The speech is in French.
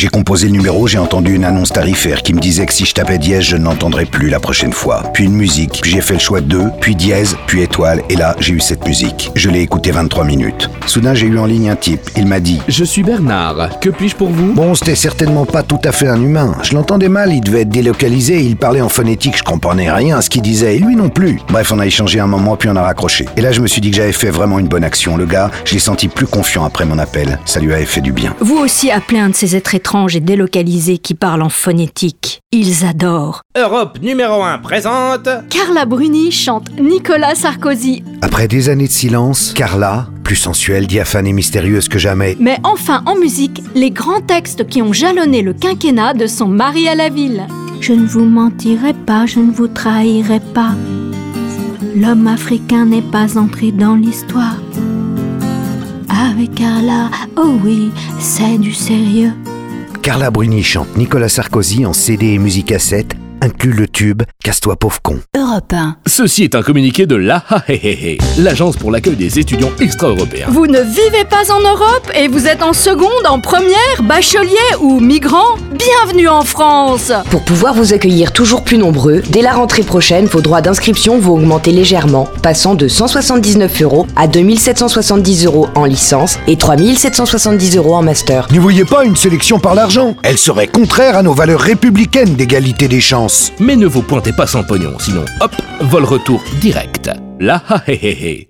J'ai composé le numéro, j'ai entendu une annonce tarifaire qui me disait que si je tapais dièse, je ne l'entendrai plus la prochaine fois. Puis une musique, puis j'ai fait le choix de deux, puis dièse, puis étoile, et là, j'ai eu cette musique. Je l'ai écoutée 23 minutes. Soudain, j'ai eu en ligne un type. Il m'a dit Je suis Bernard, que puis-je pour vous? Bon, c'était certainement pas tout à fait un humain. Je l'entendais mal, il devait être délocalisé, il parlait en phonétique, je comprenais rien à ce qu'il disait, et lui non plus. Bref, on a échangé un moment, puis on a raccroché. Et là, je me suis dit que j'avais fait vraiment une bonne action. Le gars, je l'ai senti plus confiant après mon appel. Ça lui avait fait du bien. Vous aussi appelez un de ces êtres étranges et délocalisés qui parlent en phonétique. Ils adorent. Europe numéro 1 présente Carla Bruni chante Nicolas Sarkozy. Après des années de silence, Carla, plus sensuelle, diaphane et mystérieuse que jamais, Mais enfin en musique, les grands textes qui ont jalonné le quinquennat de son mari à la ville. Je ne vous mentirai pas, je ne vous trahirai pas. L'homme africain n'est pas entré dans l'histoire. Avec Carla, oh oui, c'est du sérieux. Carla Bruni chante Nicolas Sarkozy en CD et musique cassette, inclut le tube Casse-toi pauvre con. Europe 1. Ceci est un communiqué de l'AHEHE, l'agence pour l'accueil des étudiants extra-européens. Vous ne vivez pas en Europe et vous êtes en seconde, en première, bachelier ou migrant? Bienvenue en France Pour pouvoir vous accueillir toujours plus nombreux, dès la rentrée prochaine, vos droits d'inscription vont augmenter légèrement, passant de 179 euros à 2770 euros en licence et 3770 euros en master. N'y voyez pas une sélection par l'argent? Elle serait contraire à nos valeurs républicaines d'égalité des chances. Mais ne vous pointez pas sans pognon, sinon hop, vol retour direct. L'AHEHE.